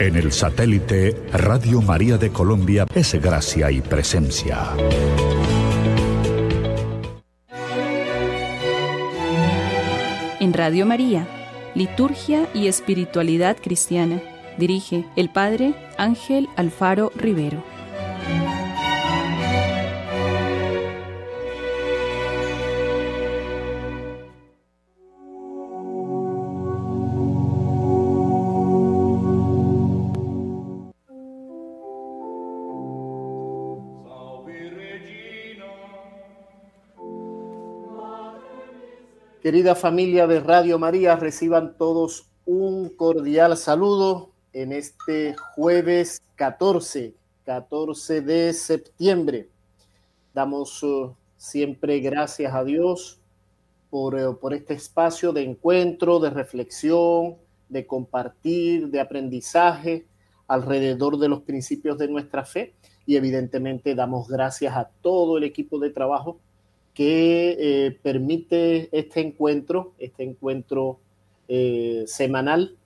En el satélite Radio María de Colombia es gracia y presencia. En Radio María, Liturgia y Espiritualidad Cristiana. Dirige el Padre Ángel Alfaro Rivero. Querida familia de Radio María, reciban todos un cordial saludo en este jueves 14, 14 de septiembre. Damos uh, siempre gracias a Dios uh, por este espacio de encuentro, de reflexión, de compartir, de aprendizaje alrededor de los principios de nuestra fe y evidentemente damos gracias a todo el equipo de trabajo que eh, permite este encuentro, este encuentro eh, semanal,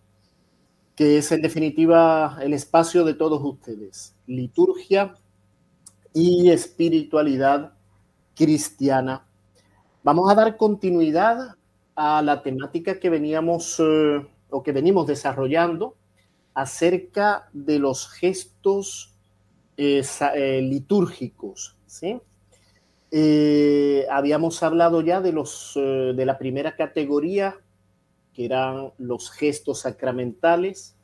que es en definitiva el espacio de todos ustedes, liturgia y espiritualidad cristiana. Vamos a dar continuidad a la temática que veníamos eh, o que venimos desarrollando acerca de los gestos litúrgicos, ¿sí? Eh, habíamos hablado ya de, los, eh, de la primera categoría, que eran los gestos sacramentales,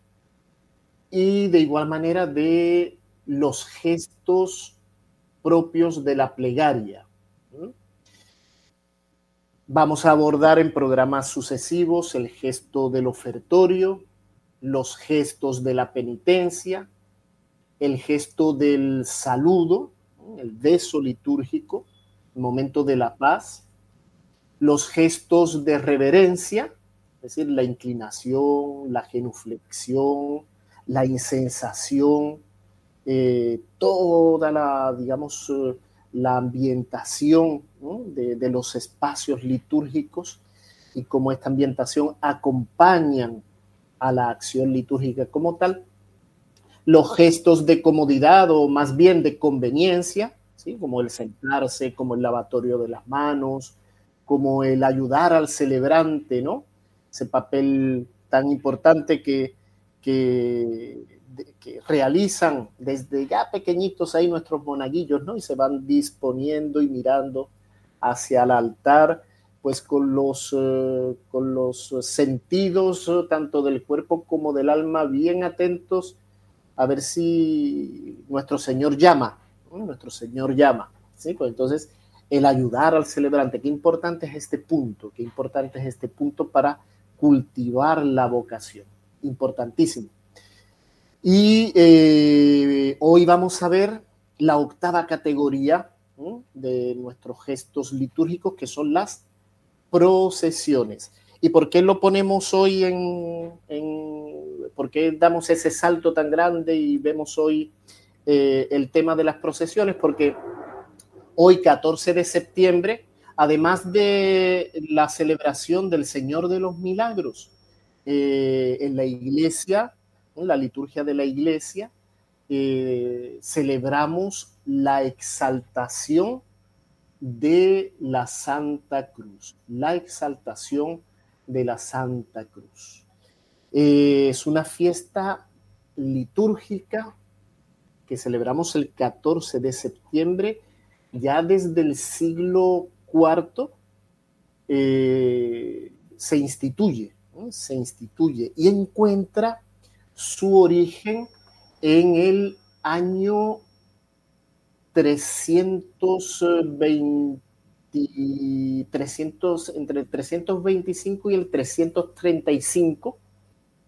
y de igual manera de los gestos propios de la plegaria. Vamos a abordar en programas sucesivos el gesto del ofertorio, los gestos de la penitencia, el gesto del saludo, el beso litúrgico, momento de la paz, los gestos de reverencia, es decir, la inclinación, la genuflexión, la insensación, eh, toda la, digamos, eh, la ambientación de, los espacios litúrgicos y cómo esta ambientación acompañan a la acción litúrgica como tal, los gestos de comodidad o más bien de conveniencia, como el sentarse, como el lavatorio de las manos, como el ayudar al celebrante, ¿no? Ese papel tan importante que, que, realizan desde ya pequeñitos ahí nuestros monaguillos, ¿no? Y se van disponiendo y mirando hacia el altar, pues con los, eh, con los sentidos eh, tanto del cuerpo como del alma bien atentos a ver si nuestro Señor llama, nuestro Señor llama. Pues entonces, el ayudar al celebrante, qué importante es este punto, qué importante es este punto para cultivar la vocación. Importantísimo. Y eh, hoy vamos a ver la octava categoría de nuestros gestos litúrgicos, que son las procesiones. ¿Y por qué lo ponemos hoy en por qué damos ese salto tan grande y vemos hoy eh, el tema de las procesiones porque hoy 14 de septiembre, además de la celebración del Señor de los Milagros eh, en la iglesia, en la liturgia de la iglesia, eh, celebramos la exaltación de la Santa Cruz, la exaltación de la Santa Cruz. es una fiesta litúrgica que celebramos el 14 de septiembre, ya desde el siglo IV eh, se instituye, se instituye y encuentra su origen en el año 320, 300, entre el 325 y el 335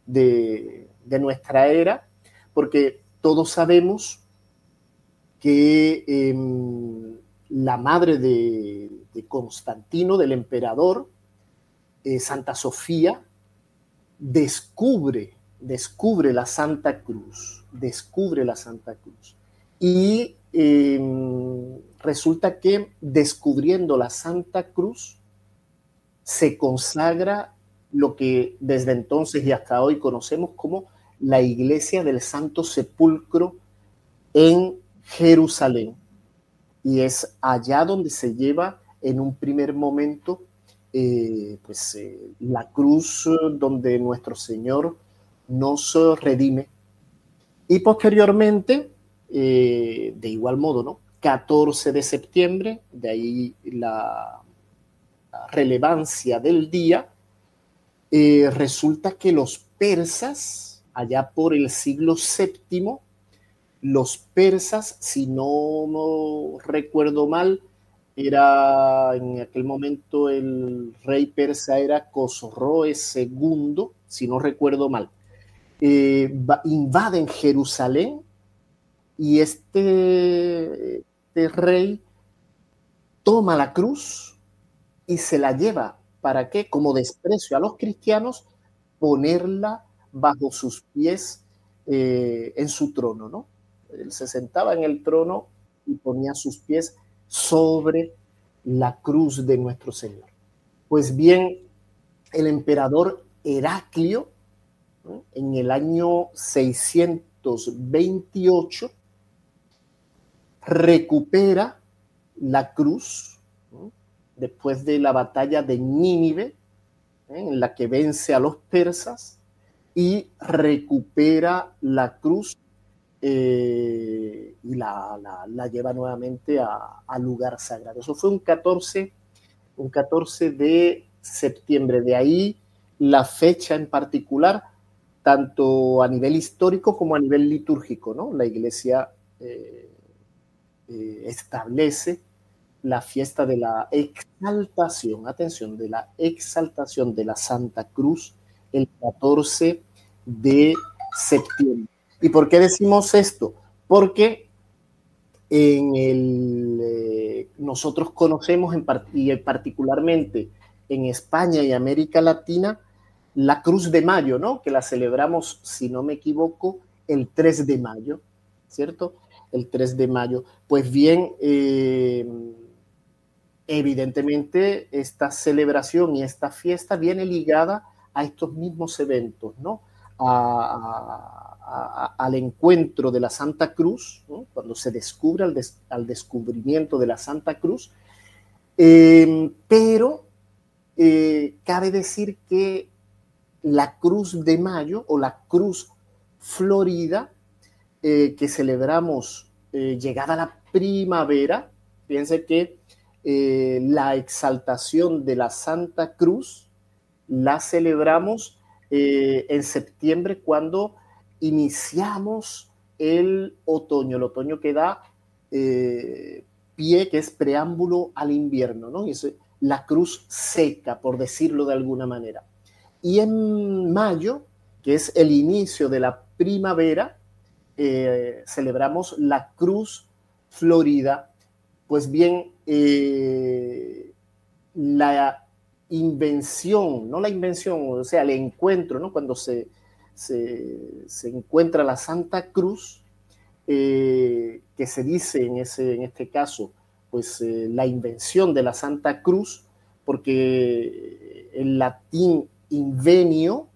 de, de nuestra era, porque todos sabemos que em, la madre de, Constantino, del emperador, eh, Santa Sofía, descubre, descubre la Santa Cruz, descubre la Santa Cruz. Y em, resulta que descubriendo la Santa Cruz, se consagra lo que desde entonces y hasta hoy conocemos como la iglesia del Santo Sepulcro en Jerusalén. Y es allá donde se lleva en un primer momento eh, pues, eh, la cruz donde nuestro Señor nos redime. Y posteriormente, eh, de igual modo, ¿no? 14 de septiembre, de ahí la, relevancia del día, resulta que los persas, allá por el siglo VII, los persas, si no, recuerdo mal, era en aquel momento el rey persa era Khosroes II, si no recuerdo mal. Eh, invaden Jerusalén y este, este rey toma la cruz y se la lleva. ¿Para qué? Como desprecio a los cristianos, ponerla bajo sus pies eh, en su trono, ¿no? Él se sentaba en el trono y ponía sus pies sobre la cruz de nuestro Señor. Pues bien, el emperador Heraclio, en el año 628, recupera la cruz después de la batalla de Nínive, ¿eh? en la que vence a los persas, y recupera la cruz eh, y la, lleva nuevamente al lugar sagrado. Eso fue un 14, un 14 de septiembre. De ahí la fecha en particular, tanto a nivel histórico como a nivel litúrgico. ¿no? La iglesia eh, eh, establece la fiesta de la exaltación, atención, de la exaltación de la Santa Cruz el 14 de septiembre. ¿Y por qué decimos esto? Porque en el, eh, nosotros conocemos en y particularmente en España y América Latina la Cruz de Mayo, ¿no? Que la celebramos, si no me equivoco, el 3 de mayo, ¿cierto? El 3 de mayo. Pues bien, eh, evidentemente esta celebración y esta fiesta viene ligada a estos mismos eventos, ¿no? a, al encuentro de la Santa Cruz, cuando se descubre al, descubrimiento de la Santa Cruz, eh, pero eh, cabe decir que la Cruz de Mayo o la Cruz Florida eh, que celebramos llegada la primavera, fíjense que la exaltación de la Santa Cruz la celebramos en septiembre cuando iniciamos el otoño, el otoño que da eh, pie, que es preámbulo al invierno, ¿no? Y es la cruz seca, por decirlo de alguna manera. Y en mayo, que es el inicio de la primavera, eh, celebramos la cruz florida. Pues bien, eh, la invención, no la invención, o sea, el encuentro, ¿no? Cuando se, se, encuentra la Santa Cruz, eh, que se dice en, ese, en este caso, pues eh, la invención de la Santa Cruz, porque el latín invenio,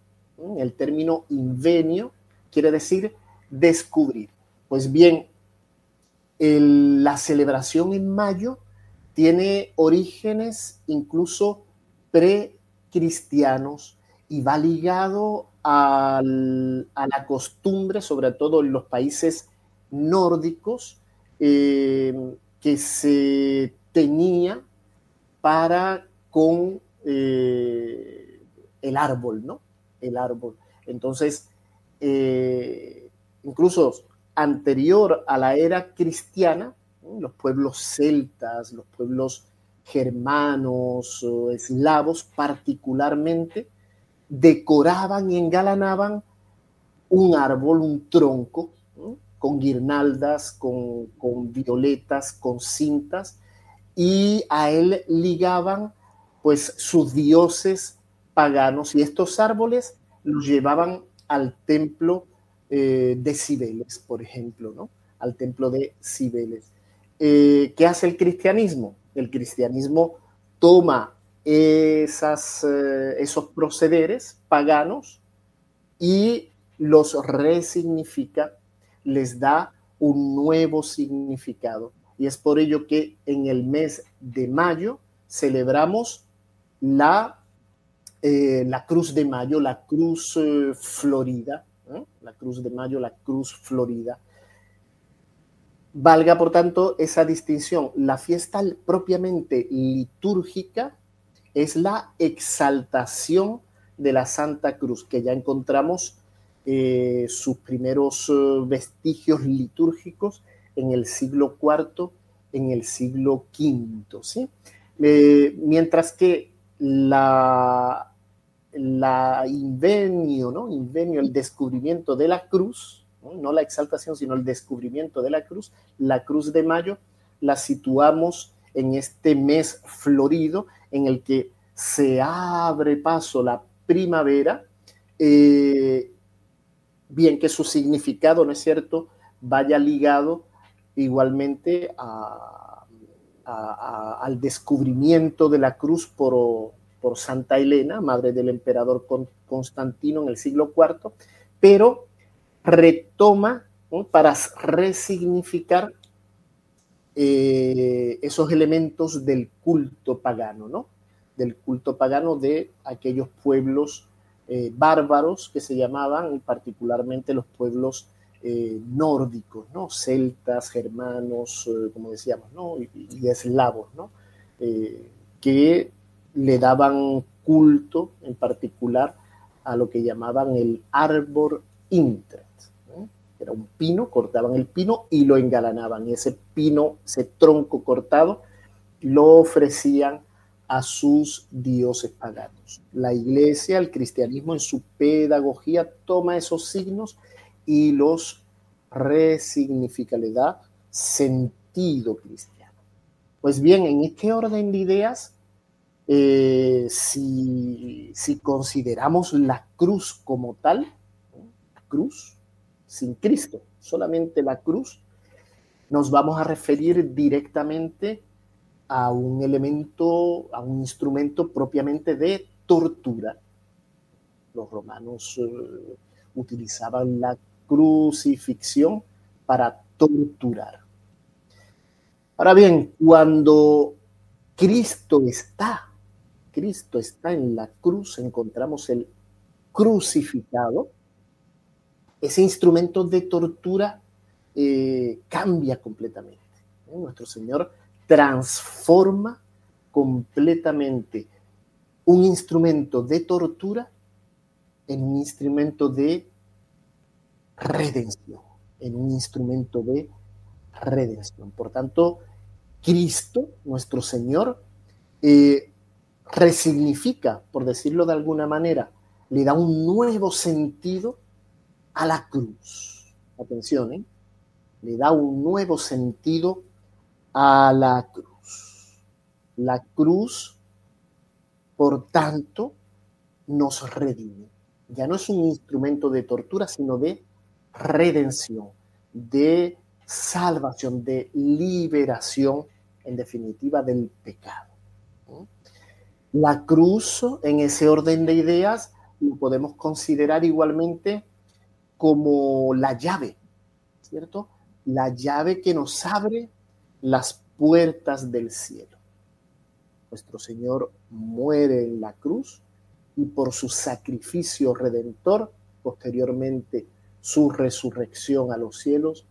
el término invenio, quiere decir descubrir. Pues bien, la celebración en mayo tiene orígenes incluso precristianos y va ligado a la costumbre, sobre todo en los países nórdicos, eh, que se tenía para con eh, el árbol, ¿no? El árbol. Entonces, eh, incluso anterior a la era cristiana, los pueblos celtas, los pueblos germanos o eslavos particularmente, decoraban y engalanaban un árbol, un tronco, con guirnaldas, con, violetas, con cintas, y a él ligaban pues sus dioses paganos, y estos árboles los llevaban al templo eh, de Cibeles, por ejemplo, ¿no? Al templo de Cibeles. Eh, ¿Qué hace el cristianismo? El cristianismo toma esas, eh, esos procederes paganos y los resignifica, les da un nuevo significado. Y es por ello que en el mes de mayo celebramos la, eh, la Cruz de Mayo, la Cruz eh, Florida, la Cruz de Mayo, la Cruz Florida. Valga, por tanto, esa distinción. La fiesta propiamente litúrgica es la exaltación de la Santa Cruz, que ya encontramos eh, sus primeros vestigios litúrgicos en el siglo IV, en el siglo V, ¿sí? Eh, mientras que la, la invenio, ¿no? Invenio, el descubrimiento de la cruz, ¿no? la exaltación, sino el descubrimiento de la cruz, la cruz de mayo, la situamos en este mes florido en el que se abre paso la primavera, eh, bien que su significado, ¿no es cierto?, vaya ligado igualmente al descubrimiento de la cruz por, por, Santa Elena, madre del emperador Constantino en el siglo IV, pero retoma para resignificar eh, esos elementos del culto pagano, ¿no? Del culto pagano de aquellos pueblos eh, bárbaros que se llamaban, particularmente los pueblos eh, nórdicos, ¿no? Celtas, germanos, como decíamos, ¿no? Y, eslavos, ¿no? Que le daban culto en particular a lo que llamaban el árbol intret. Era un pino, cortaban el pino y lo engalanaban. Y ese pino, ese tronco cortado, lo ofrecían a sus dioses paganos. La iglesia, el cristianismo en su pedagogía toma esos signos y los resignifica, le da sentido cristiano. Pues bien, en este orden de ideas, eh, si, consideramos la cruz como tal, cruz sin Cristo, solamente la cruz, nos vamos a referir directamente a un elemento, a un instrumento propiamente de tortura. Los romanos eh, utilizaban la crucifixión para torturar. Ahora bien, cuando Cristo está, Cristo está en la cruz, encontramos el crucificado, ese instrumento de tortura eh, cambia completamente. ¿eh? Nuestro Señor transforma completamente un instrumento de tortura en un instrumento de redención, en un instrumento de redención. Por tanto, Cristo, nuestro Señor, eh, resignifica, por decirlo de alguna manera, le da un nuevo sentido a la cruz. Atención, ¿eh? le da un nuevo sentido a la cruz. La cruz, por tanto, nos redime. Ya no es un instrumento de tortura, sino de redención, de salvación, de liberación, en definitiva, del pecado. La cruz, en ese orden de ideas, lo podemos considerar igualmente como la llave, ¿cierto? La llave que nos abre las puertas del cielo. Nuestro Señor muere en la cruz y por su sacrificio redentor, posteriormente su resurrección a los cielos,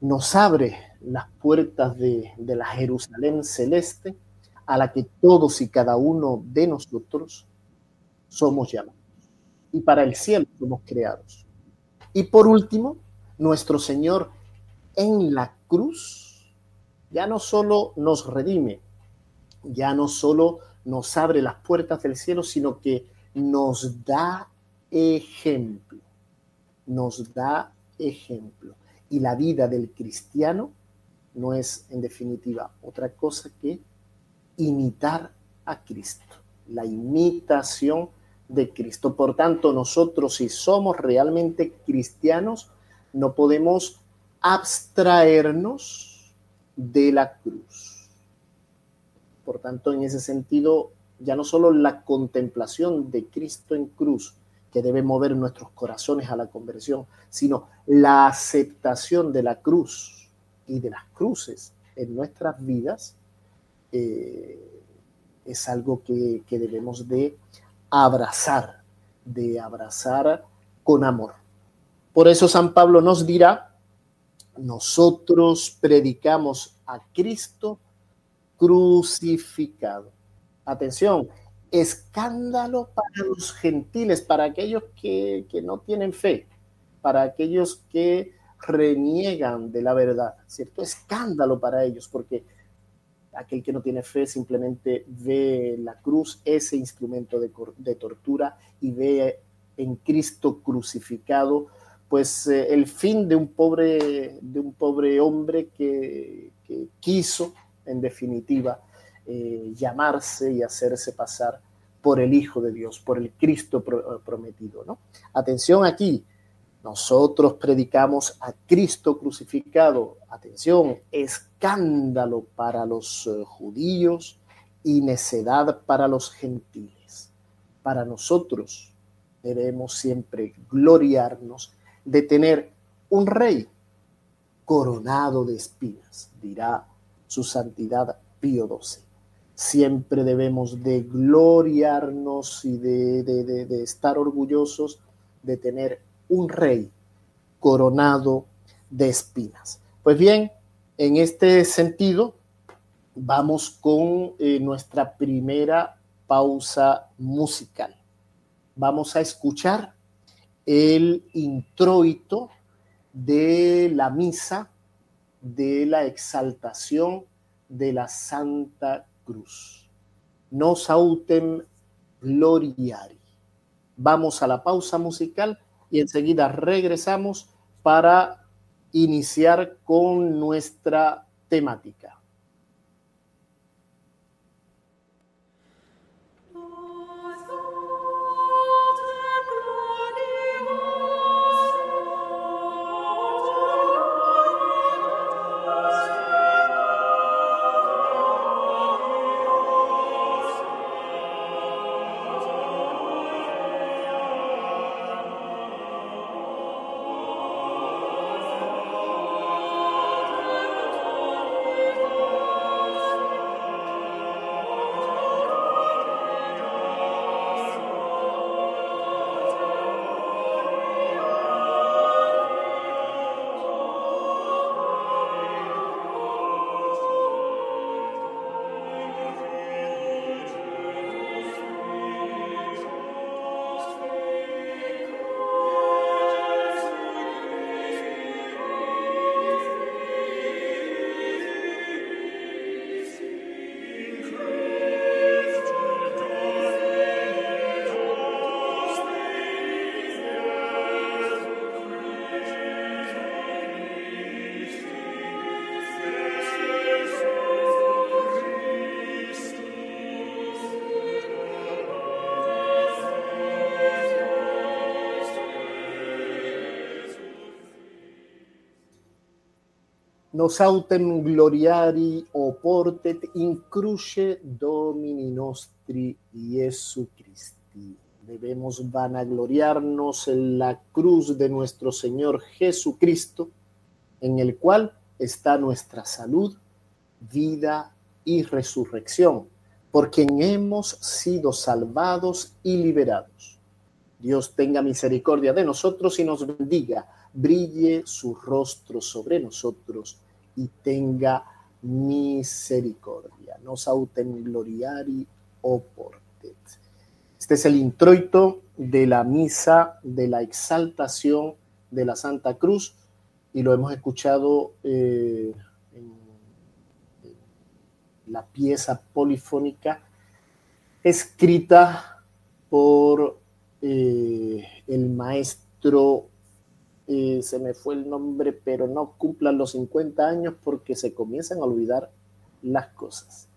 nos abre las puertas de, la Jerusalén celeste a la que todos y cada uno de nosotros somos llamados. Y para el cielo somos creados. Y por último, nuestro Señor en la cruz ya no solo nos redime, ya no solo nos abre las puertas del cielo, sino que nos da ejemplo nos da ejemplo. Y la vida del cristiano no es, en definitiva, otra cosa que imitar a Cristo, la imitación de Cristo. Por tanto, nosotros si somos realmente cristianos, no podemos abstraernos de la cruz. Por tanto, en ese sentido, ya no solo la contemplación de Cristo en cruz que debe mover nuestros corazones a la conversión, sino la aceptación de la cruz y de las cruces en nuestras vidas eh, es algo que, que debemos de abrazar, de abrazar con amor. Por eso San Pablo nos dirá, nosotros predicamos a Cristo crucificado. Atención, escándalo para los gentiles, para aquellos que, no tienen fe, para aquellos que reniegan de la verdad, ¿cierto? Escándalo para ellos, porque aquel que no tiene fe simplemente ve la cruz, ese instrumento de, tortura, y ve en Cristo crucificado, pues eh, el fin de un pobre, de un pobre hombre que, quiso, en definitiva, eh, llamarse y hacerse pasar por el Hijo de Dios, por el Cristo prometido. ¿no? Atención aquí, nosotros predicamos a Cristo crucificado. Atención, escándalo para los eh, judíos y necedad para los gentiles. Para nosotros debemos siempre gloriarnos de tener un rey coronado de espinas, dirá su santidad Pío XII siempre debemos de gloriarnos y de, estar orgullosos de tener un rey coronado de espinas. Pues bien, en este sentido, vamos con eh, nuestra primera pausa musical. Vamos a escuchar el introito de la misa de la exaltación de la Santa cruz. Nos autem gloriari. Vamos a la pausa musical y enseguida regresamos para iniciar con nuestra temática. Nos autem gloriari oportet in cruce Domini nostri Jesu Christi. Debemos vanagloriarnos en la cruz de nuestro Señor Jesucristo, en el cual está nuestra salud, vida y resurrección, por quien hemos sido salvados y liberados. Dios tenga misericordia de nosotros y nos bendiga, brille su rostro sobre nosotros y tenga misericordia. Nos autem gloriari oportet. Este es el introito de la misa de la exaltación de la Santa Cruz y lo hemos escuchado eh, en, la pieza polifónica escrita por eh, el maestro se me fue el nombre, pero no cumplan los 50 años porque se comienzan a olvidar las cosas.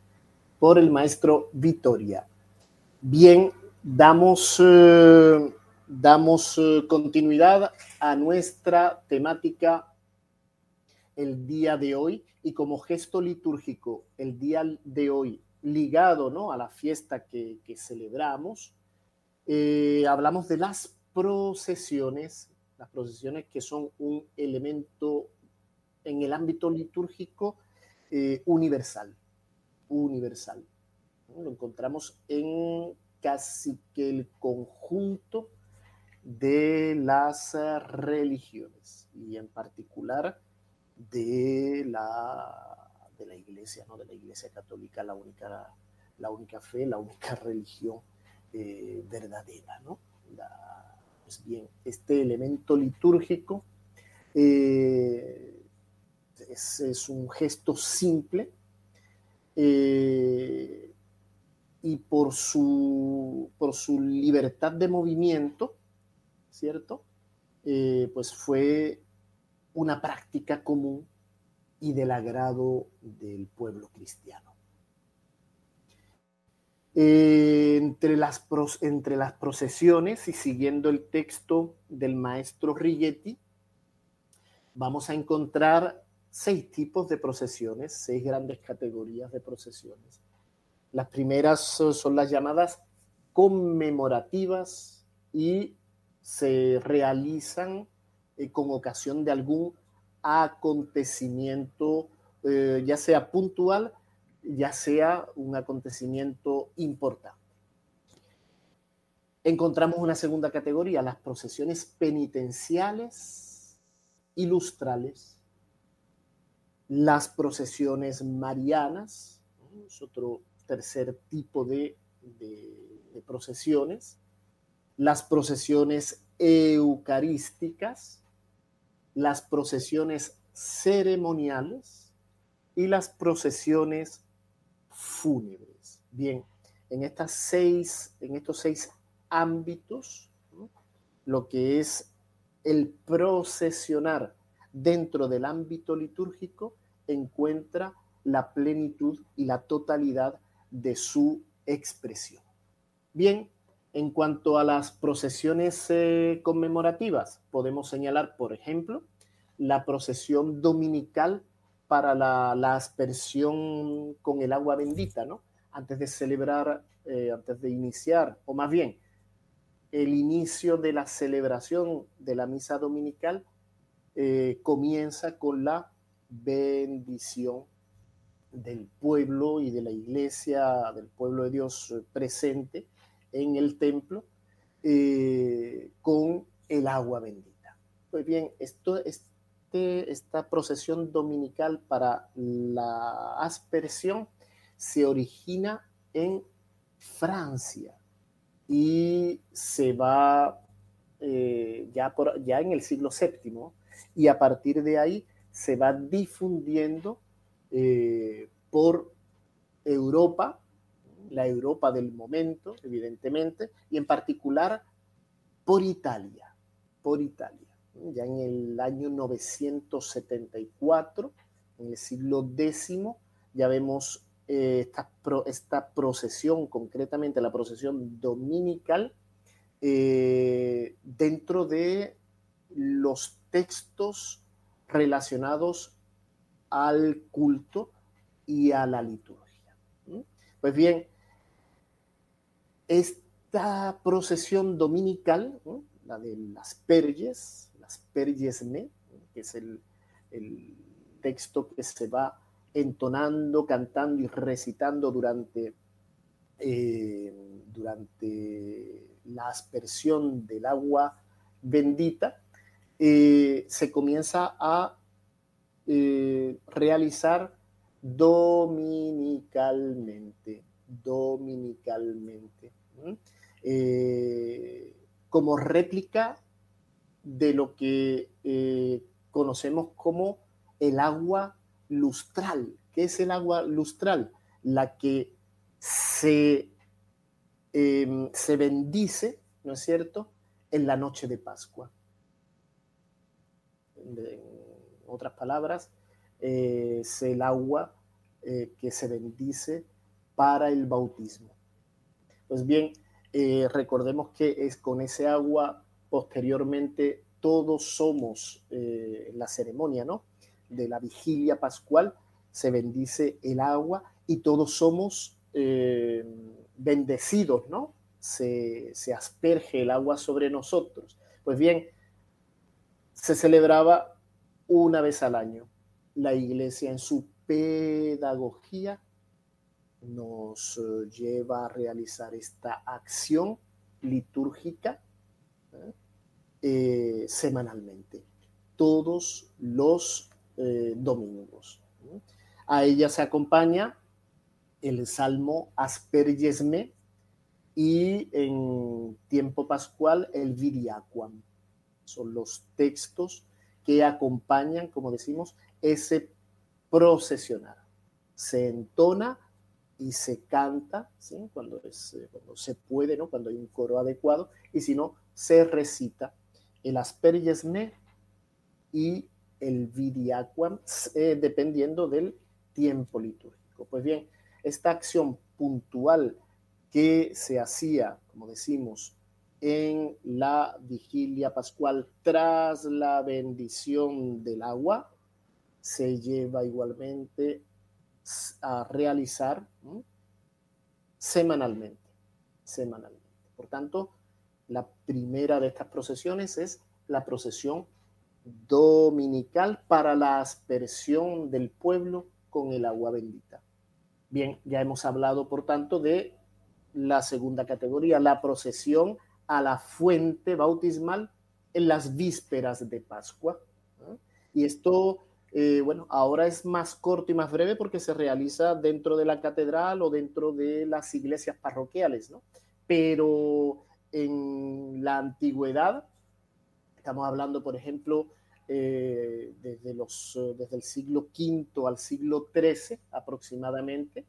Por el maestro Vitoria. Bien, damos, eh, damos eh, continuidad a nuestra temática el día de hoy y como gesto litúrgico el día de hoy ligado ¿no? a la fiesta que, celebramos, eh, hablamos de las procesiones, las procesiones que son un elemento en el ámbito litúrgico eh, universal, universal. Lo encontramos en casi que el conjunto de las religiones y en particular de la, de la iglesia, ¿no? de la iglesia católica, la única, la única fe, la única religión eh, verdadera. ¿no? Pues bien, este elemento litúrgico eh, es, un gesto simple eh, y por su, por su libertad de movimiento, ¿cierto? pues fue una práctica común y del agrado del pueblo cristiano. Eh, entre, las, entre las procesiones y siguiendo el texto del maestro Rigetti, vamos a encontrar seis tipos de procesiones, seis grandes categorías de procesiones. Las primeras son las llamadas conmemorativas y se realizan eh, con ocasión de algún acontecimiento, eh, ya sea puntual, ya sea un acontecimiento importante. Encontramos una segunda categoría, las procesiones penitenciales ilustrales, las procesiones marianas, es otro tercer tipo de procesiones, las procesiones eucarísticas, las procesiones ceremoniales y las procesiones fúnebres. Bien, en, estas seis, en estos seis ámbitos, lo que es el procesionar dentro del ámbito litúrgico encuentra la plenitud y la totalidad de su expresión. Bien, en cuanto a las procesiones eh, conmemorativas, podemos señalar, por ejemplo, la procesión dominical para la, aspersión con el agua bendita, ¿no? Antes de celebrar, eh, antes de iniciar, o más bien, el inicio de la celebración de la misa dominical eh, comienza con la bendición del pueblo y de la iglesia, del pueblo de Dios presente en el templo eh, con el agua bendita. Pues bien, esto, esta procesión dominical para la aspersión se origina en Francia y se va eh, ya en el siglo VII y a partir de ahí se va difundiendo eh, por Europa la Europa del momento, evidentemente, y en particular por Italia, por Italia. Ya en el año 974, en el siglo X, ya vemos eh, esta, esta, procesión, concretamente la procesión dominical, eh, dentro de los textos relacionados al culto y a la liturgia. Pues bien, esta procesión dominical, la de las Perges, las Pergesne, que es el, texto que se va entonando, cantando y recitando durante, eh, durante la aspersión del agua bendita, eh, se comienza a eh, realizar dominicalmente dominicalmente, como réplica de lo que eh, conocemos como el agua lustral. ¿Qué es el agua lustral? La que se, em, se bendice, ¿no es cierto?, en la noche de Pascua. En otras palabras, eh, es el agua que se bendice para el bautismo. Pues bien, eh, recordemos que es con ese agua posteriormente todos somos eh, la ceremonia, ¿no? De la vigilia pascual se bendice el agua y todos somos eh, bendecidos, ¿no? se, se asperge el agua sobre nosotros. Pues bien, se celebraba una vez al año. La iglesia en su pedagogía nos eh, lleva a realizar esta acción litúrgica. Eh, semanalmente, todos los domingos. A ella se acompaña el Salmo Aspergesme y en tiempo pascual el Viriaquam. Son los textos que acompañan, como decimos, ese procesionar. Se entona y se canta, ¿sí? cuando, eh, cuando se puede, ¿no? cuando hay un coro adecuado, y si no, se recita el aspergesme y el vidiaquam, eh, dependiendo del tiempo litúrgico. Pues bien, esta acción puntual que se hacía, como decimos, en la vigilia pascual tras la bendición del agua, se lleva igualmente a realizar semanalmente, semanalmente. Por tanto, la primera de estas procesiones es la procesión dominical para la aspersión del pueblo con el agua bendita. Bien, ya hemos hablado, por tanto, de la segunda categoría, la procesión a la fuente bautismal en las vísperas de Pascua. Y esto eh, bueno, ahora es más corto y más breve porque se realiza dentro de la catedral o dentro de las iglesias parroquiales, ¿no? Pero en la antigüedad, estamos hablando, por ejemplo, eh, desde, los, desde el siglo V al siglo XIII aproximadamente,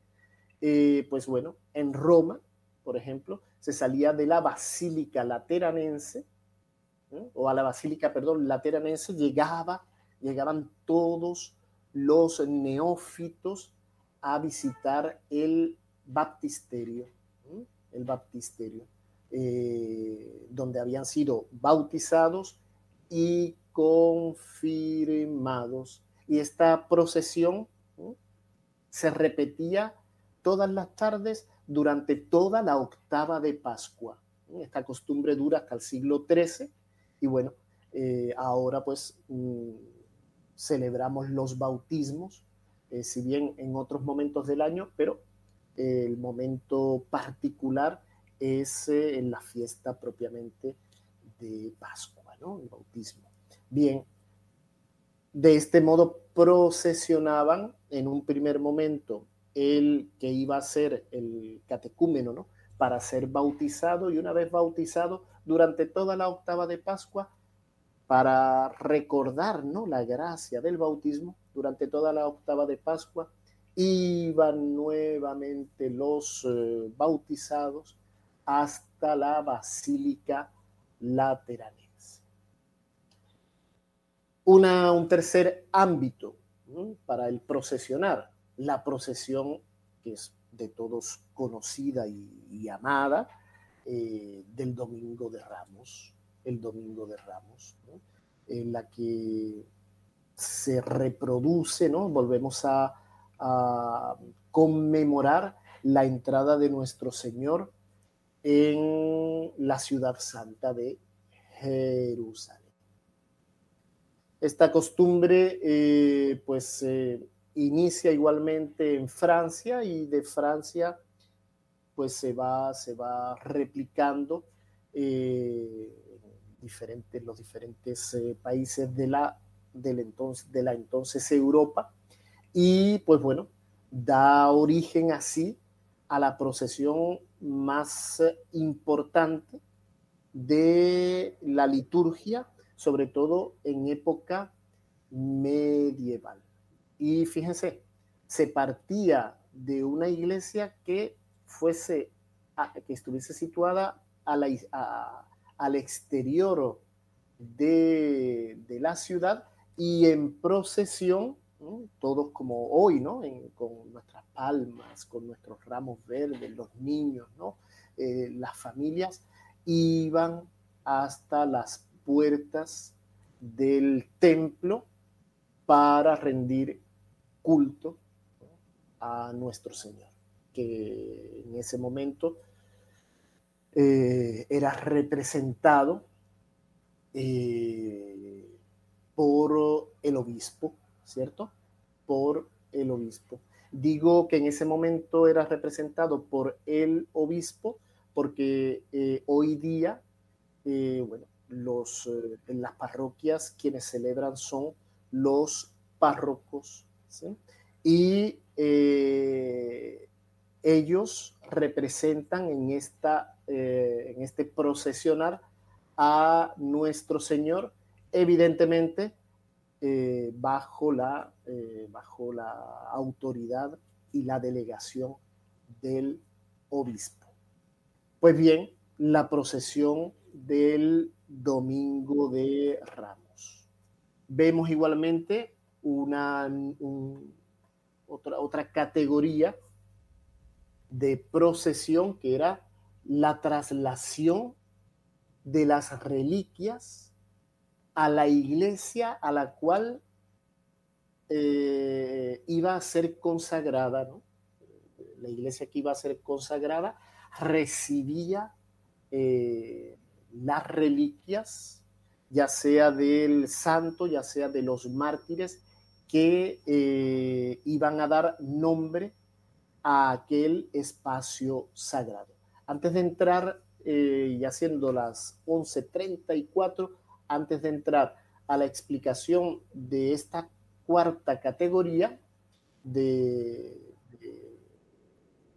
eh, pues bueno, en Roma, por ejemplo, se salía de la Basílica Lateranense, o a la Basílica, perdón, Lateranense, llegaba llegaban todos los neófitos a visitar el baptisterio, el baptisterio, eh, donde habían sido bautizados y confirmados. Y esta procesión se repetía todas las tardes durante toda la octava de Pascua. Esta costumbre dura hasta el siglo XIII y bueno, eh, ahora pues mm, celebramos los bautismos, eh, si bien en otros momentos del año, pero el momento particular es eh, en la fiesta propiamente de Pascua, ¿no? El bautismo. Bien, de este modo procesionaban en un primer momento el que iba a ser el catecúmeno, ¿no? Para ser bautizado y una vez bautizado, durante toda la octava de Pascua, para recordar ¿no? la gracia del bautismo durante toda la octava de Pascua, iban nuevamente los eh, bautizados hasta la Basílica Lateranense. Una, un tercer ámbito para el procesionar, la procesión que es de todos conocida y, amada eh, del Domingo de Ramos, el Domingo de Ramos, en la que se reproduce, ¿no? Volvemos a, conmemorar la entrada de nuestro Señor en la ciudad santa de Jerusalén. Esta costumbre, eh, pues, eh, inicia igualmente en Francia y de Francia, pues, se va, se va replicando eh, diferentes, los diferentes eh, países de la, del entonces, de la entonces Europa. Y pues bueno, da origen así a la procesión más importante de la liturgia, sobre todo en época medieval. Y fíjense, se partía de una iglesia que fuese, que estuviese situada al exterior de, la ciudad y en procesión, todos como hoy, ¿no? con nuestras palmas, con nuestros ramos verdes, los niños, ¿no? Eh, las familias, iban hasta las puertas del templo para rendir culto a nuestro Señor, que en ese momento eh, era representado por el obispo, ¿cierto? Por el obispo. Digo que en ese momento era representado por el obispo porque hoy día, bueno, los, en las parroquias quienes celebran son los párrocos, y eh, ellos representan en, esta, eh, en este procesionar a nuestro Señor, evidentemente eh, bajo, la, bajo la autoridad y la delegación del obispo. Pues bien, la procesión del domingo de Ramos. Vemos igualmente una, otra, otra categoría de procesión que era la traslación de las reliquias a la iglesia a la cual eh, iba a ser consagrada, La iglesia que iba a ser consagrada recibía eh, las reliquias, ya sea del santo, ya sea de los mártires, que eh, iban a dar nombre a aquel espacio sagrado. Antes de entrar, ya siendo las 11.34, antes de entrar a la explicación de esta cuarta categoría de,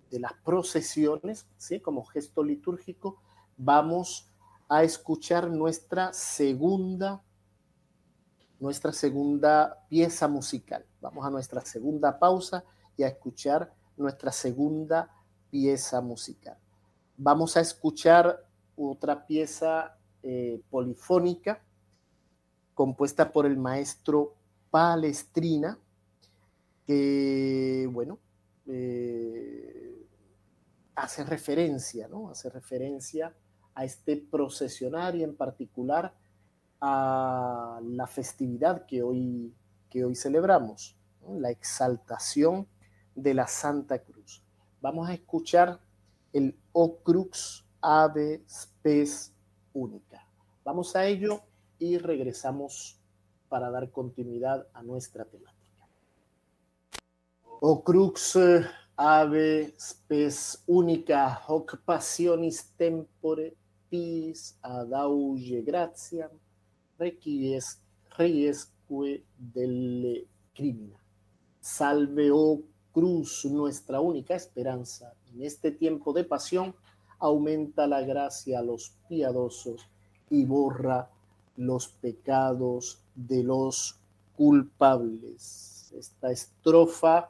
de, las procesiones, ¿sí? como gesto litúrgico, vamos a escuchar nuestra segunda nuestra segunda pieza musical. Vamos a nuestra segunda pausa y a escuchar nuestra segunda pieza musical. Vamos a escuchar otra pieza eh, polifónica compuesta por el maestro Palestrina, que, bueno, eh, hace referencia, ¿no? Hace referencia a este procesionar y en particular a la festividad que hoy, que hoy celebramos, la exaltación de la Santa Cruz. Vamos a escuchar el O Crux Ave Spes Única. Vamos a ello y regresamos para dar continuidad a nuestra temática. O Crux Ave Spes Única, hoc passionis tempore, pis adauge gratiam, requies, requiesque del crimina. Salve, oh cruz, nuestra única esperanza. En este tiempo de pasión, aumenta la gracia a los piadosos y borra los pecados de los culpables. Esta estrofa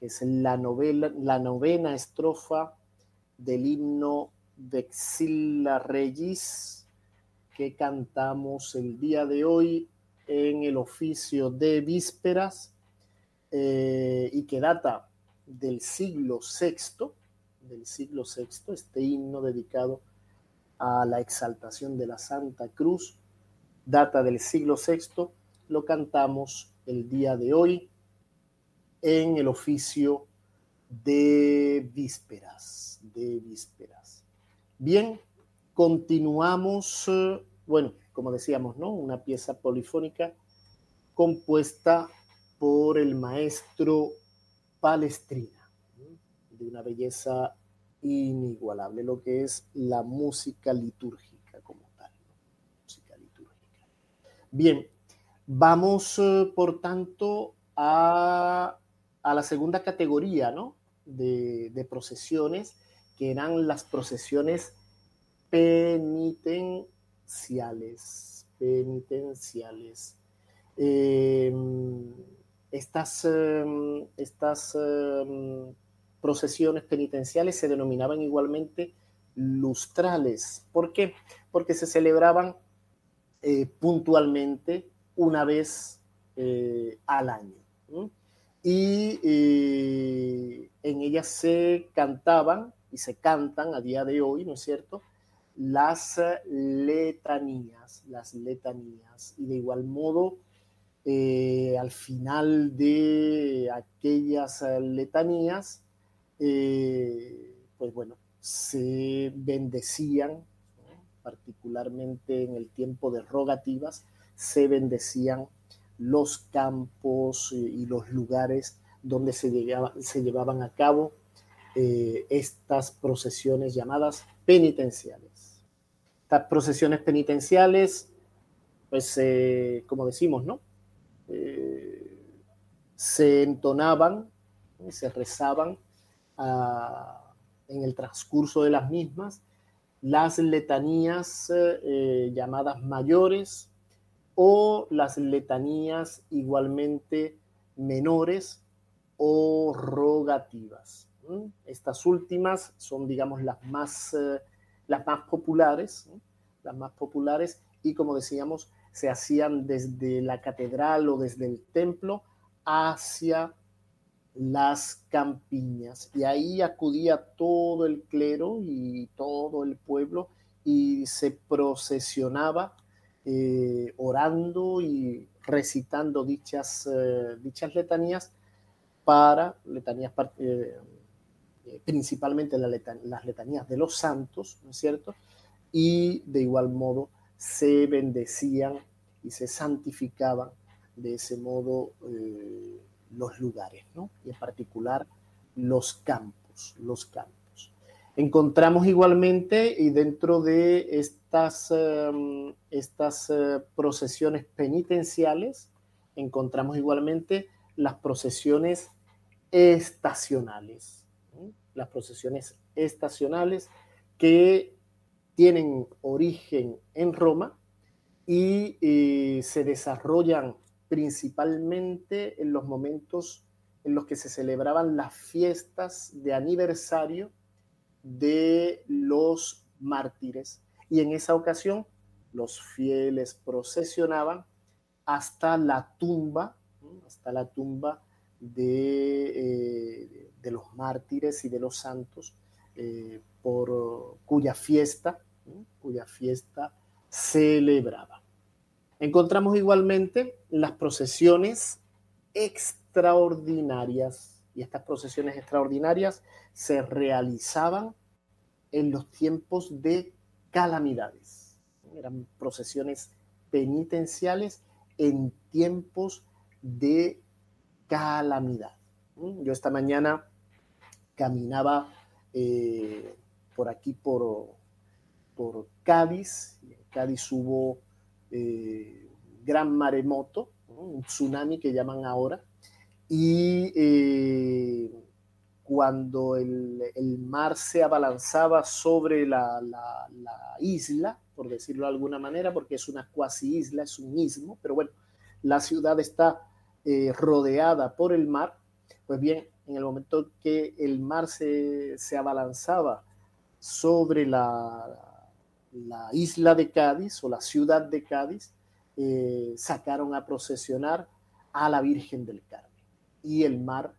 es la, novela, la novena estrofa del himno Vexilla Regis que cantamos el día de hoy en el oficio de vísperas eh, y que data del siglo VI, del siglo VI, este himno dedicado a la exaltación de la Santa Cruz, data del siglo VI, lo cantamos el día de hoy en el oficio de vísperas, de vísperas. Bien, continuamos bueno, como decíamos, ¿no? Una pieza polifónica compuesta por el maestro Palestrina, de una belleza inigualable, lo que es la música litúrgica como tal, música litúrgica. Bien, vamos eh, por tanto a, la segunda categoría, ¿no? De, de procesiones, que eran las procesiones penitenciales penitenciales. Em, estas em, estas em, procesiones penitenciales se denominaban igualmente lustrales. ¿Por qué? Porque se celebraban eh, puntualmente una vez eh, al año. Y eh, en ellas se cantaban y se cantan a día de hoy, ¿no es cierto? las letanías, las letanías. Y de igual modo, al final de aquellas letanías, eh, pues bueno, se bendecían, particularmente en el tiempo de rogativas, se bendecían los campos y los lugares donde se, se llevaban a cabo eh, estas procesiones llamadas penitenciales. Estas procesiones penitenciales, pues eh, como decimos, ¿no? Eh, se entonaban, se rezaban en el transcurso de las mismas las letanías llamadas mayores o las letanías igualmente menores o rogativas. Estas últimas son, digamos, las más, eh, las más populares, las más populares y como decíamos, se hacían desde la catedral o desde el templo hacia las campiñas y ahí acudía todo el clero y todo el pueblo y se procesionaba eh, orando y recitando dichas, eh, dichas letanías para letanías eh, principalmente las letanías de los santos, ¿no es cierto? Y de igual modo se bendecían y se santificaban de ese modo los lugares, ¿no? Y en particular los campos, los campos. Encontramos igualmente y dentro de estas, em, estas eh, procesiones penitenciales, encontramos igualmente las procesiones estacionales las procesiones estacionales que tienen origen en Roma y eh, se desarrollan principalmente en los momentos en los que se celebraban las fiestas de aniversario de los mártires. Y en esa ocasión los fieles procesionaban hasta la tumba, hasta la tumba de, eh, de los mártires y de los santos, eh, por cuya fiesta, cuya fiesta celebraba. Encontramos igualmente las procesiones extraordinarias, y estas procesiones extraordinarias se realizaban en los tiempos de calamidades. Eran procesiones penitenciales en tiempos de calamidad. Yo esta mañana caminaba eh, por aquí, por, por Cádiz. En Cádiz hubo eh, gran maremoto, un tsunami que llaman ahora. Y eh, cuando el, mar se abalanzaba sobre la, isla, por decirlo de alguna manera, porque es una cuasi isla, es un istmo, pero bueno, la ciudad está rodeada por el mar, pues bien, en el momento que el mar se, abalanzaba sobre la, la, isla de Cádiz o la ciudad de Cádiz, eh, sacaron a procesionar a la Virgen del Carmen y el mar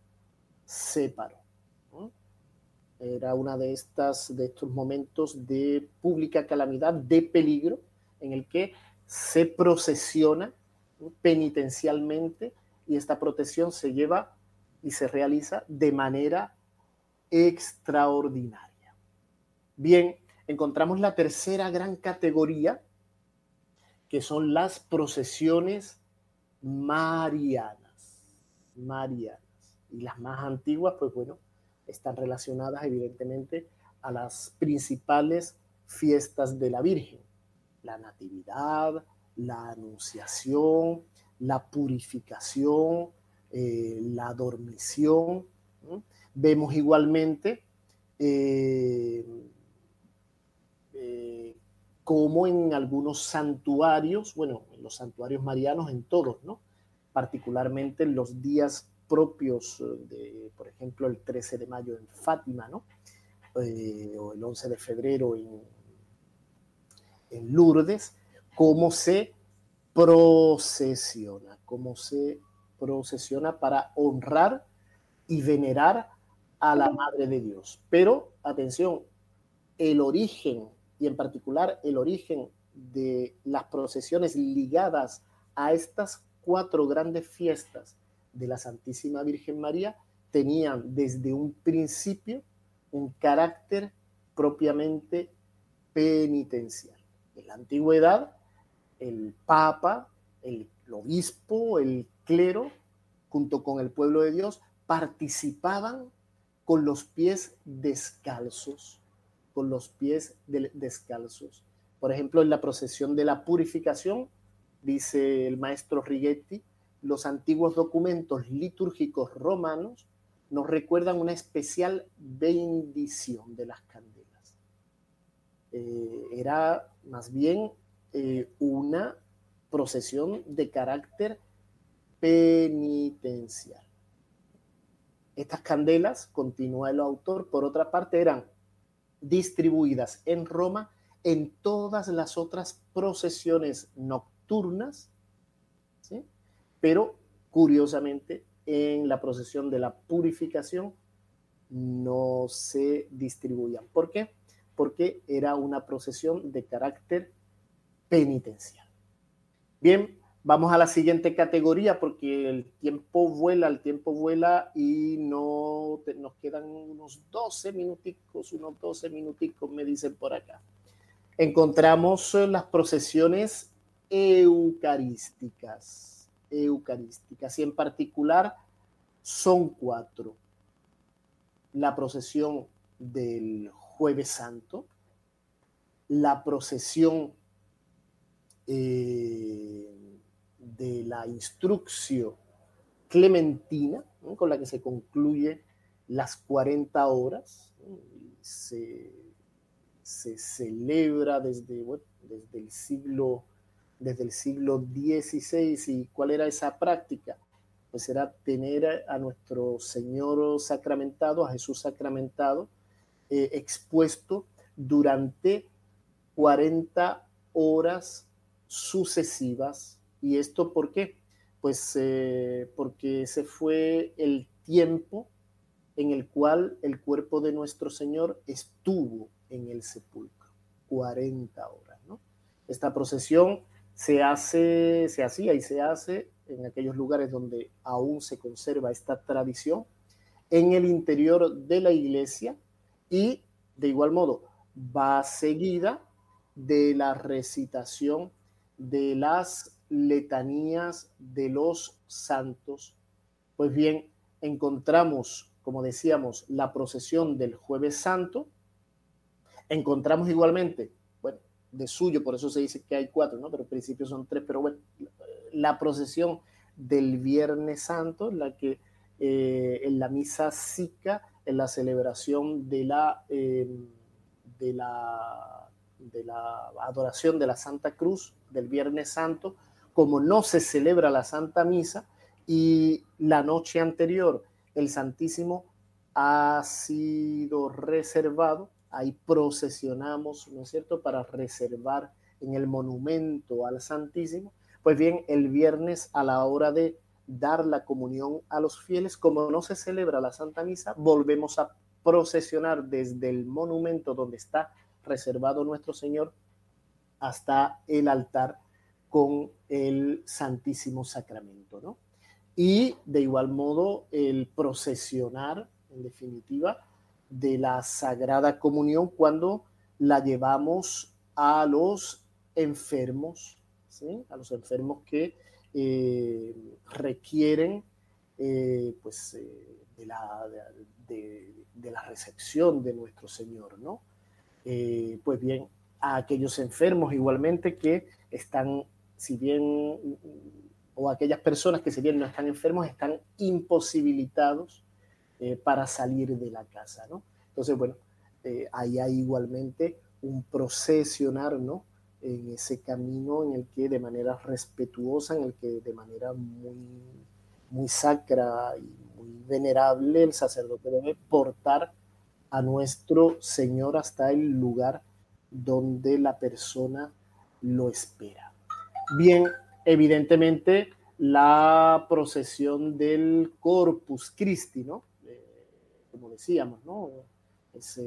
se paró. Era una de estas de estos momentos de pública calamidad, de peligro, en el que se procesiona penitencialmente y esta protección se lleva y se realiza de manera extraordinaria. Bien, encontramos la tercera gran categoría, que son las procesiones marianas. Marianas. Y las más antiguas, pues bueno, están relacionadas evidentemente a las principales fiestas de la Virgen. La Natividad, la Anunciación, la Purificación, eh, la dormición. Vemos igualmente eh, eh, como en algunos santuarios, bueno, en los santuarios marianos, en todos, ¿no? Particularmente en los días propios de, por ejemplo, el 13 de mayo en Fátima, ¿no? o el 11 de febrero en, en Lourdes, cómo se procesiona, cómo se procesiona para honrar y venerar a la Madre de Dios. Pero, atención, el origen, y en particular el origen de las procesiones ligadas a estas cuatro grandes fiestas de la Santísima Virgen María, tenían desde un principio un carácter propiamente penitencial. En la antigüedad, el papa, el, obispo, el clero, junto con el pueblo de Dios, participaban con los pies descalzos, con los pies descalzos. Por ejemplo, en la procesión de la purificación, dice el maestro Righetti, los antiguos documentos litúrgicos romanos nos recuerdan una especial bendición de las candelas. Eh, era más bien eh, una procesión de carácter penitencial. Estas candelas, continúa el autor, por otra parte, eran distribuidas en Roma en todas las otras procesiones nocturnas, pero curiosamente en la procesión de la purificación no se distribuían. ¿Por qué? Porque era una procesión de carácter penitencial. Bien, vamos a la siguiente categoría porque el tiempo vuela, el tiempo vuela y no nos quedan unos 12 minuticos, unos 12 minuticos me dicen por acá. Encontramos las procesiones eucarísticas eucarísticas y en particular son cuatro. La procesión del jueves santo, la procesión eh, de la instrucción clementina, con la que se concluye las 40 horas, se, celebra desde, desde el siglo desde el siglo XVI. ¿Y cuál era esa práctica? Pues era tener a nuestro Señor sacramentado, a Jesús sacramentado, eh, expuesto durante 40 horas sucesivas. ¿Y esto por qué? Pues eh, porque ese fue el tiempo en el cual el cuerpo de nuestro Señor estuvo en el sepulcro, 40 horas. ¿no? Esta procesión se hace, se hacía y se hace en aquellos lugares donde aún se conserva esta tradición, en el interior de la iglesia y de igual modo va seguida de la recitación de las letanías de los santos. Pues bien, encontramos, como decíamos, la procesión del jueves santo, encontramos igualmente de suyo, por eso se dice que hay cuatro, ¿no? Pero en principio son tres, pero bueno, la procesión del Viernes Santo, la que eh, en la misa sica, en la celebración eh, de la, de la adoración de la Santa Cruz del Viernes Santo, como no se celebra la Santa Misa y la noche anterior el Santísimo ha sido reservado ahí procesionamos, ¿no es cierto?, para reservar en el monumento al Santísimo. Pues bien, el viernes a la hora de dar la comunión a los fieles, como no se celebra la Santa Misa, volvemos a procesionar desde el monumento donde está reservado nuestro Señor hasta el altar con el Santísimo Sacramento, ¿no? Y de igual modo el procesionar, en definitiva, de la Sagrada Comunión cuando la llevamos a los enfermos, a los enfermos que eh, requieren eh, pues, eh, de, la, de, la, recepción de nuestro Señor, ¿no? pues bien, a aquellos enfermos igualmente que están, si bien, o aquellas personas que si bien no están enfermos, están imposibilitados eh, para salir de la casa, ¿no? Entonces, bueno, eh, ahí hay igualmente un procesionar, ¿no? En ese camino en el que de manera respetuosa, en el que de manera muy, muy sacra y muy venerable el sacerdote debe portar a nuestro Señor hasta el lugar donde la persona lo espera. Bien, evidentemente la procesión del Corpus Christi, ¿no? como decíamos, ¿no? Es,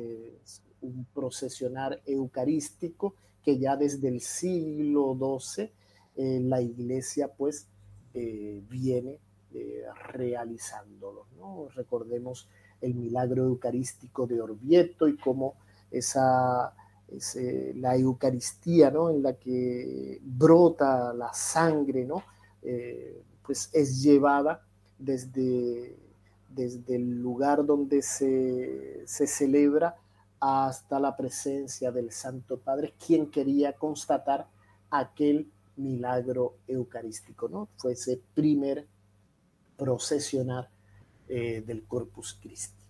un procesionar eucarístico que ya desde el siglo XII eh, la iglesia pues eh, viene eh, realizándolo, ¿no? Recordemos el milagro eucarístico de Orvieto y cómo esa, la Eucaristía, ¿no? En la que brota la sangre, ¿no? Eh, pues es llevada desde, desde el lugar donde se, se celebra hasta la presencia del Santo Padre, quien quería constatar aquel milagro eucarístico, ¿no? Fue ese primer procesionar eh, del Corpus Christi.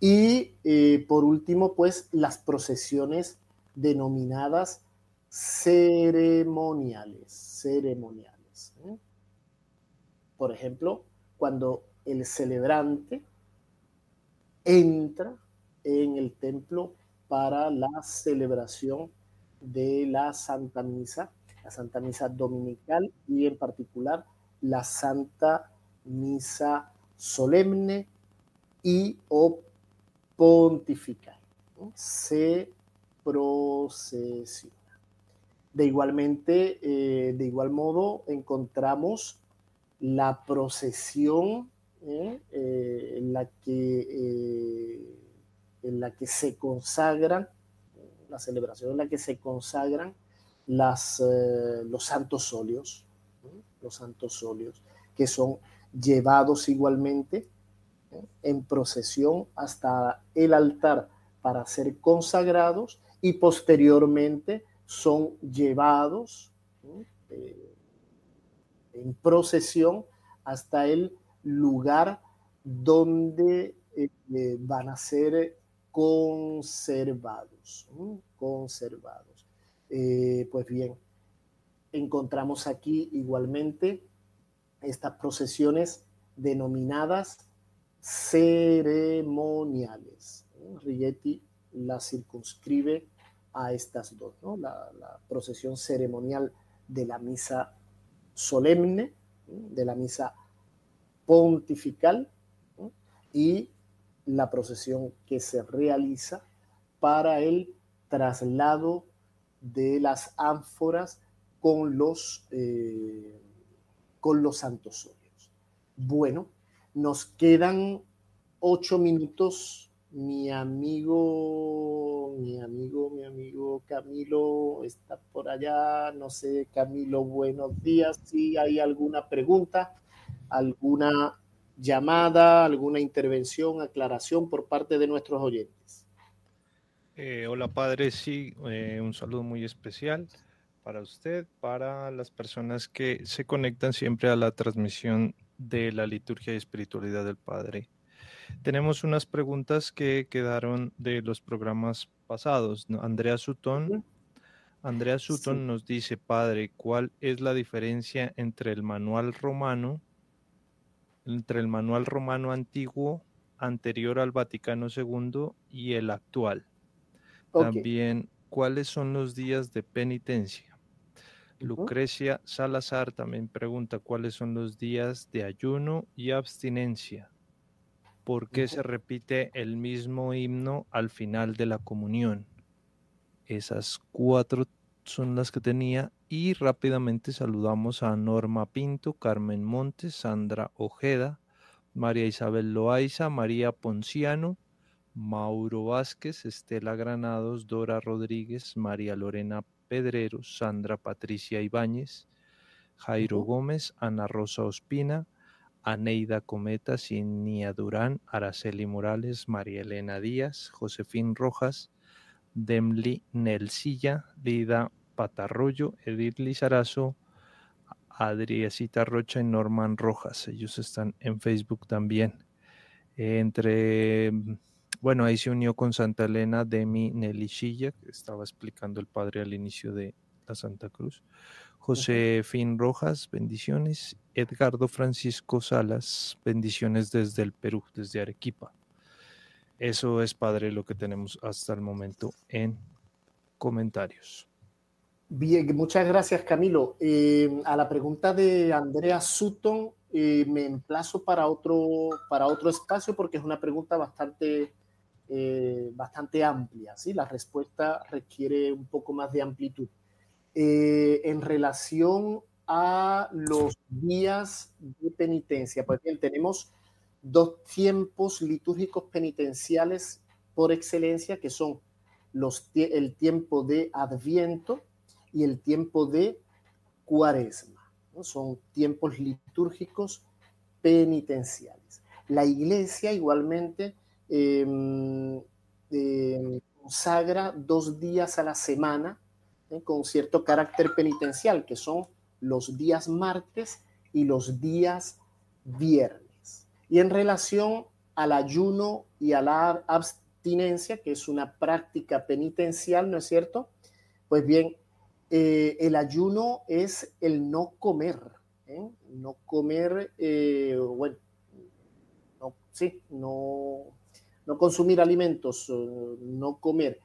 Y eh, por último, pues las procesiones denominadas ceremoniales, ceremoniales. ¿eh? Por ejemplo, cuando el celebrante entra en el templo para la celebración de la Santa Misa, la Santa Misa Dominical y en particular la Santa Misa Solemne y o pontifical. Se procesiona. De igualmente, eh, de igual modo, encontramos la procesión ¿eh? Eh, en, la que, en la que se consagran, la celebración en la que se consagran las, los santos óleos, los santos óleos, que son llevados igualmente en procesión hasta el altar para ser consagrados y posteriormente son llevados en procesión hasta el lugar donde eh, van a ser conservados, conservados. Eh, pues bien, encontramos aquí igualmente estas procesiones denominadas ceremoniales. Rigetti la circunscribe a estas dos, la procesión ceremonial de la misa solemne, de la misa pontifical y la procesión que se realiza para el traslado de las ánforas con los, eh, con los santos óleos. Bueno, nos quedan ocho minutos mi amigo, mi amigo, mi amigo Camilo está por allá. No sé, Camilo, buenos días. Si hay alguna pregunta, alguna llamada, alguna intervención, aclaración por parte de nuestros oyentes. Eh, hola, padre. Sí, eh, un saludo muy especial para usted, para las personas que se conectan siempre a la transmisión de la liturgia y espiritualidad del Padre. Tenemos unas preguntas que quedaron de los programas pasados. Andrea Sutton. Andrea Sutton nos dice, padre, ¿cuál es la diferencia entre el manual romano, entre el manual romano antiguo anterior al Vaticano II y el actual? También, ¿cuáles son los días de penitencia? Lucrecia Salazar también pregunta cuáles son los días de ayuno y abstinencia. ¿Por qué se repite el mismo himno al final de la comunión? Esas cuatro son las que tenía y rápidamente saludamos a Norma Pinto, Carmen Montes, Sandra Ojeda, María Isabel Loaiza, María Ponciano, Mauro Vázquez, Estela Granados, Dora Rodríguez, María Lorena Pedrero, Sandra Patricia Ibáñez, Jairo Gómez, Ana Rosa Ospina, Aneida Cometa, Cinia Durán, Araceli Morales, María Elena Díaz, Josefín Rojas, Demli Nelsilla, Lida Patarroyo, Edith Lizarazo, Adriacita Rocha y Norman Rojas. Ellos están en Facebook también. Entre, bueno, ahí se unió con Santa Elena Demi Nelishilla, que estaba explicando el padre al inicio de la Santa Cruz. José Fin Rojas, bendiciones. Edgardo Francisco Salas, bendiciones desde el Perú, desde Arequipa. Eso es, padre, lo que tenemos hasta el momento en comentarios. Bien, muchas gracias, Camilo. Eh, a la pregunta de Andrea Sutton, eh, me emplazo para otro, para otro espacio porque es una pregunta bastante, eh, bastante amplia. ¿sí? La respuesta requiere un poco más de amplitud. En relación a los días de penitencia. Pues bien, tenemos dos tiempos litúrgicos penitenciales por excelencia, que son los, el tiempo de Adviento y el tiempo de Cuaresma. Son tiempos litúrgicos penitenciales. La iglesia igualmente em, em, consagra dos días a la semana ¿eh? con cierto carácter penitencial, que son los días martes y los días viernes. Y en relación al ayuno y a la abstinencia, que es una práctica penitencial, ¿no es cierto? Pues bien, eh, el ayuno es el no comer, ¿eh? no comer, eh, bueno, no, sí, no, no consumir alimentos, no comer.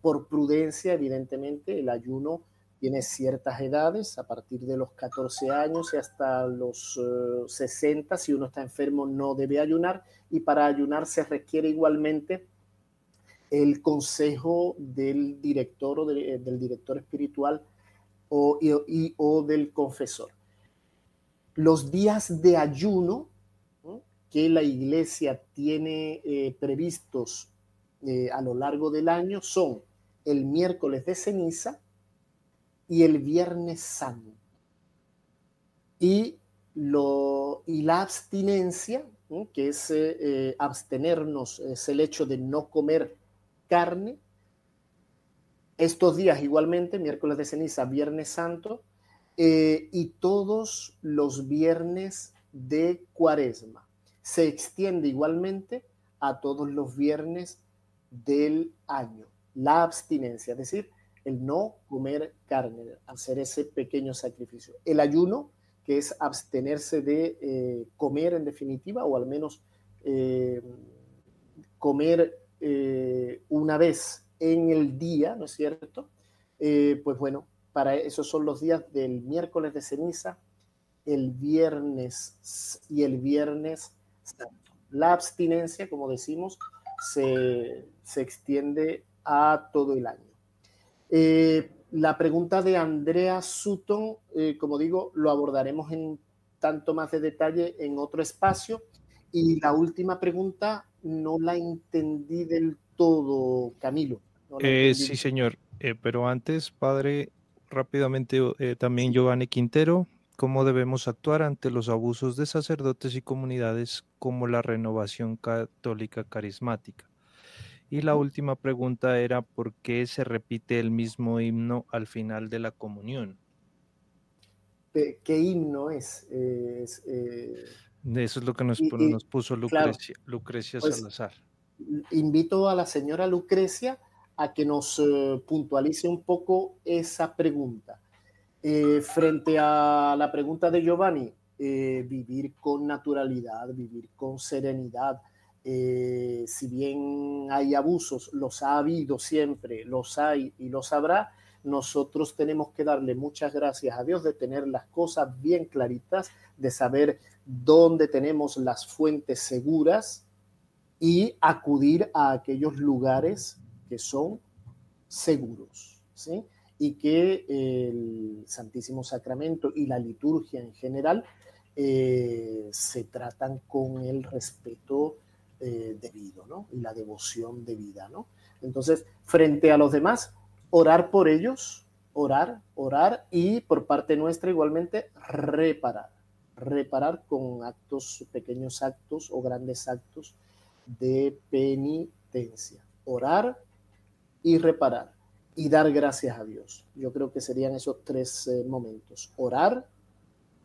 por prudencia, evidentemente, el ayuno tiene ciertas edades, a partir de los 14 años y hasta los 60, si uno está enfermo no debe ayunar y para ayunar se requiere igualmente el consejo del director o del director espiritual o, del confesor. Los días de ayuno que la iglesia tiene eh, previstos eh, a lo largo del año son el miércoles de ceniza y el viernes santo. Y, lo, y la abstinencia, que es eh, abstenernos, es el hecho de no comer carne. Estos días igualmente, miércoles de ceniza, viernes santo, eh, y todos los viernes de cuaresma. Se extiende igualmente a todos los viernes del año. La abstinencia, es decir, el no comer carne, hacer ese pequeño sacrificio. El ayuno, que es abstenerse de eh, comer en definitiva, o al menos eh, comer eh, una vez en el día, ¿no es cierto? Pues bueno, para esos son los días del miércoles de ceniza, el viernes y el viernes La abstinencia, como decimos, se, extiende a todo el año. Eh, la pregunta de Andrea Sutton, como digo, lo abordaremos en tanto más de detalle en otro espacio. Y la última pregunta no la entendí del todo, Camilo. Eh, sí, señor. Eh, pero antes, padre, rápidamente, eh, también Giovanni Quintero, ¿cómo debemos actuar ante los abusos de sacerdotes y comunidades como la renovación católica carismática? Y la última pregunta era, ¿por qué se repite el mismo himno al final de la comunión? ¿Qué himno es? es eso es lo que nos, nos puso Lucrecia, Lucrecia pues, Salazar. Invito a la señora Lucrecia a que nos eh, puntualice un poco esa pregunta. Eh, frente a la pregunta de Giovanni, eh, vivir con naturalidad, vivir con serenidad, si bien hay abusos, los ha habido siempre, los hay y los habrá, nosotros tenemos que darle muchas gracias a Dios de tener las cosas bien claritas, de saber dónde tenemos las fuentes seguras y acudir a aquellos lugares que son seguros, ¿sí? Y que el Santísimo Sacramento y la liturgia en general eh, se tratan con el respeto eh, debido, ¿no? Y la devoción debida, ¿no? Entonces, frente a los demás, orar por ellos, orar, orar y por parte nuestra igualmente reparar, reparar con actos, pequeños actos o grandes actos de penitencia, orar y reparar y dar gracias a Dios. Yo creo que serían esos tres eh, momentos, orar,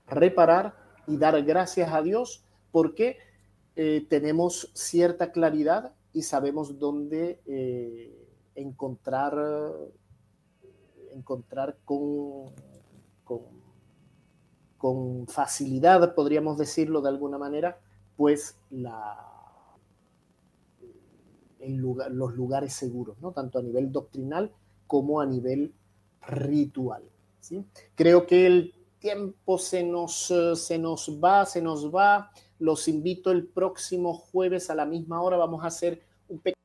reparar y dar gracias a Dios porque eh, tenemos cierta claridad y sabemos dónde eh, encontrar, encontrar con, con, facilidad, podríamos decirlo de alguna manera, pues la, los lugares seguros, ¿no? tanto a nivel doctrinal como a nivel ritual. ¿sí? Creo que el tiempo se nos, se nos va, se nos va. Los invito el próximo jueves a la misma hora. Vamos a hacer un pequeño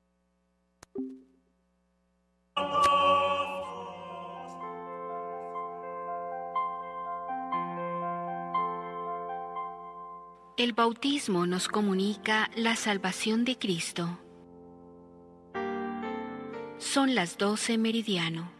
El bautismo nos comunica la salvación de Cristo. Son las 12 meridiano.